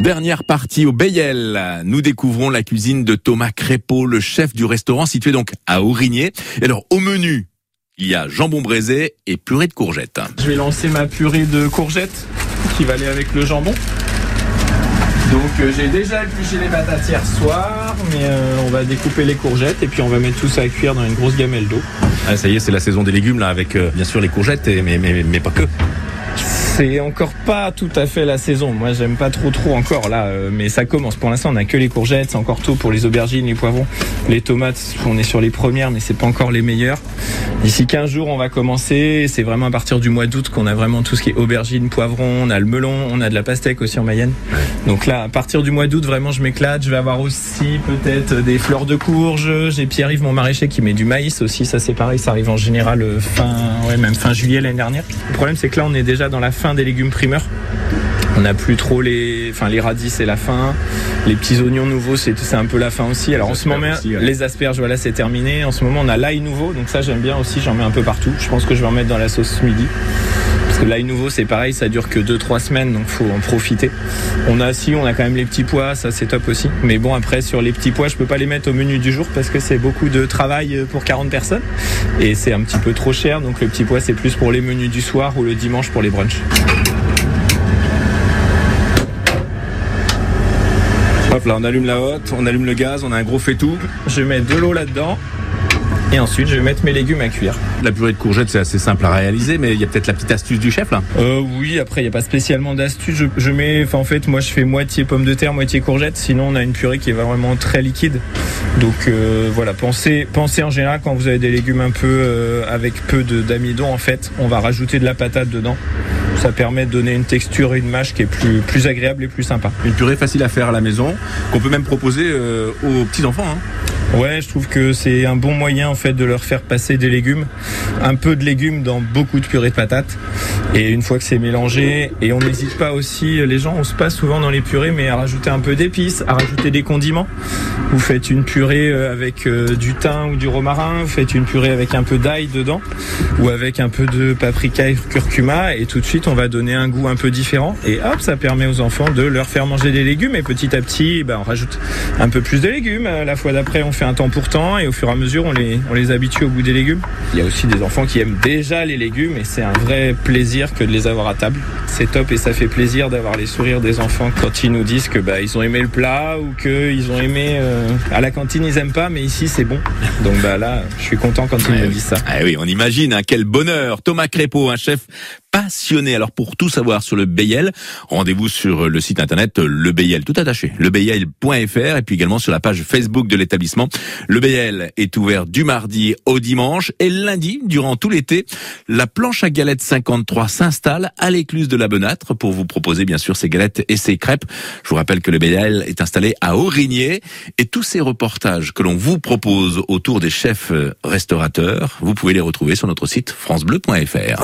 Dernière partie au Bayel. Nous découvrons la cuisine de Thomas Crépeau, le chef du restaurant situé donc à Aurigné. Et alors, au menu, il y a jambon braisé et purée de courgettes. Je vais lancer ma purée de courgettes qui va aller avec le jambon. Donc euh, j'ai déjà épluché les patates hier soir, mais euh, on va découper les courgettes et puis on va mettre tout ça à cuire dans une grosse gamelle d'eau. Ah, ça y est, c'est la saison des légumes là, avec euh, bien sûr les courgettes, et, mais, mais, mais pas que. C'est encore pas tout à fait la saison. Moi, j'aime pas trop trop encore là, euh, mais ça commence. Pour l'instant, on a que les courgettes, c'est encore tôt pour les aubergines, les poivrons, les tomates. On est sur les premières, mais c'est pas encore les meilleures. D'ici 15 jours, on va commencer. C'est vraiment à partir du mois d'août qu'on a vraiment tout ce qui est aubergines, poivrons. On a le melon, on a de la pastèque aussi en Mayenne. Donc là, à partir du mois d'août, vraiment, je m'éclate. Je vais avoir aussi peut-être des fleurs de courge. J'ai Pierre-Yves, mon maraîcher, qui met du maïs aussi. Ça, c'est pareil. Ça arrive en général euh, fin, même fin juillet l'année dernière. Le problème, c'est que là, on est déjà dans la fin des légumes primeurs. On n'a plus trop les, enfin les radis c'est la fin, les petits oignons nouveaux c'est un peu la fin aussi. Alors en ce moment aussi, ouais. les asperges voilà c'est terminé. En ce moment on a l'ail nouveau donc ça j'aime bien aussi j'en mets un peu partout. Je pense que je vais en mettre dans la sauce midi que l'ail nouveau c'est pareil ça dure que 2-3 semaines donc faut en profiter. On a si on a quand même les petits pois ça c'est top aussi. Mais bon après sur les petits pois je peux pas les mettre au menu du jour parce que c'est beaucoup de travail pour 40 personnes et c'est un petit peu trop cher donc le petit pois c'est plus pour les menus du soir ou le dimanche pour les brunchs. Hop là, on allume la hotte, on allume le gaz, on a un gros faitout. Je mets de l'eau là-dedans. Et ensuite, je vais mettre mes légumes à cuire. La purée de courgettes, c'est assez simple à réaliser, mais il y a peut-être la petite astuce du chef là. Euh, oui, après, il n'y a pas spécialement d'astuce. Je, je mets, enfin, en fait, moi, je fais moitié pommes de terre, moitié courgettes. Sinon, on a une purée qui est vraiment très liquide. Donc, euh, voilà, pensez, pensez en général quand vous avez des légumes un peu euh, avec peu d'amidon, en fait, on va rajouter de la patate dedans. Ça permet de donner une texture et une mâche qui est plus, plus agréable et plus sympa. Une purée facile à faire à la maison, qu'on peut même proposer euh, aux petits enfants. Hein. Ouais, je trouve que c'est un bon moyen en fait de leur faire passer des légumes, un peu de légumes dans beaucoup de purée de patates. Et une fois que c'est mélangé, et on n'hésite pas aussi, les gens on se passe souvent dans les purées, mais à rajouter un peu d'épices, à rajouter des condiments. Vous faites une purée euh, avec euh, du thym ou du romarin, vous faites une purée avec un peu d'ail dedans, ou avec un peu de paprika et curcuma, et tout de suite on va donner un goût un peu différent. Et hop, ça permet aux enfants de leur faire manger des légumes, et petit à petit, ben, on rajoute un peu plus de légumes. Euh, La fois d'après, on fait un temps pour temps et au fur et à mesure, on les, on les habitue au goût des légumes. Il y a aussi des enfants qui aiment déjà les légumes et c'est un vrai plaisir que de les avoir à table. C'est top et ça fait plaisir d'avoir les sourires des enfants quand ils nous disent que bah, ils ont aimé le plat ou qu'ils ont aimé euh, à la cantine ils aiment pas mais ici c'est bon. Donc bah là, je suis content quand ils me disent ça. Ah oui, on imagine, hein, quel bonheur. Thomas Crépeau, un chef passionné. Alors pour tout savoir sur le Bayel, rendez-vous sur le site internet Le Bayel, tout attaché, lebayel.fr et puis également sur la page Facebook de l'établissement. Le Bayel est ouvert du mardi au dimanche et lundi, durant tout l'été, la planche à galettes 53 s'installe à l'écluse de la Benâtre pour vous proposer bien sûr ses galettes et ses crêpes. Je vous rappelle que le Bayel est installé à Aurigné et tous ces reportages que l'on vous propose autour des chefs euh, restaurateurs, vous pouvez les retrouver sur notre site francebleu.fr.